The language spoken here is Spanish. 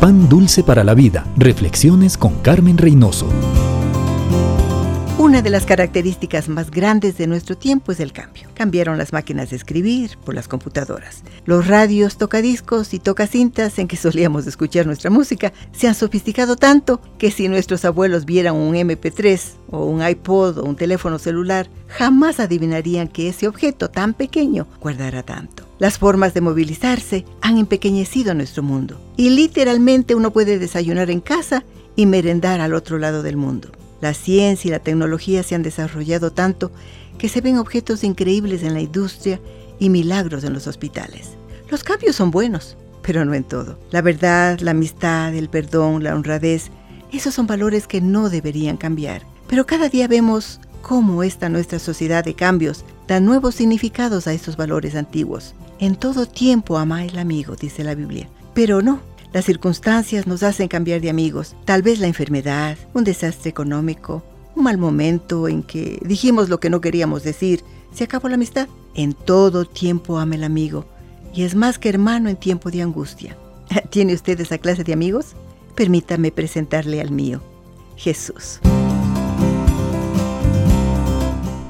Pan Dulce para la Vida. Reflexiones con Carmen Reynoso. Una de las características más grandes de nuestro tiempo es el cambio. Cambiaron las máquinas de escribir por las computadoras. Los radios, tocadiscos y tocacintas en que solíamos escuchar nuestra música se han sofisticado tanto que si nuestros abuelos vieran un MP3 o un iPod o un teléfono celular, jamás adivinarían que ese objeto tan pequeño guardara tanto. Las formas de movilizarse han empequeñecido nuestro mundo y literalmente uno puede desayunar en casa y merendar al otro lado del mundo. La ciencia y la tecnología se han desarrollado tanto que se ven objetos increíbles en la industria y milagros en los hospitales. Los cambios son buenos, pero no en todo. La verdad, la amistad, el perdón, la honradez, esos son valores que no deberían cambiar. Pero cada día vemos cómo esta nuestra sociedad de cambios da nuevos significados a estos valores antiguos. En todo tiempo ama el amigo, dice la Biblia. Pero no, las circunstancias nos hacen cambiar de amigos. Tal vez la enfermedad, un desastre económico, un mal momento en que dijimos lo que no queríamos decir. Se acabó la amistad. En todo tiempo ama el amigo. Y es más que hermano en tiempo de angustia. ¿Tiene usted esa clase de amigos? Permítame presentarle al mío, Jesús.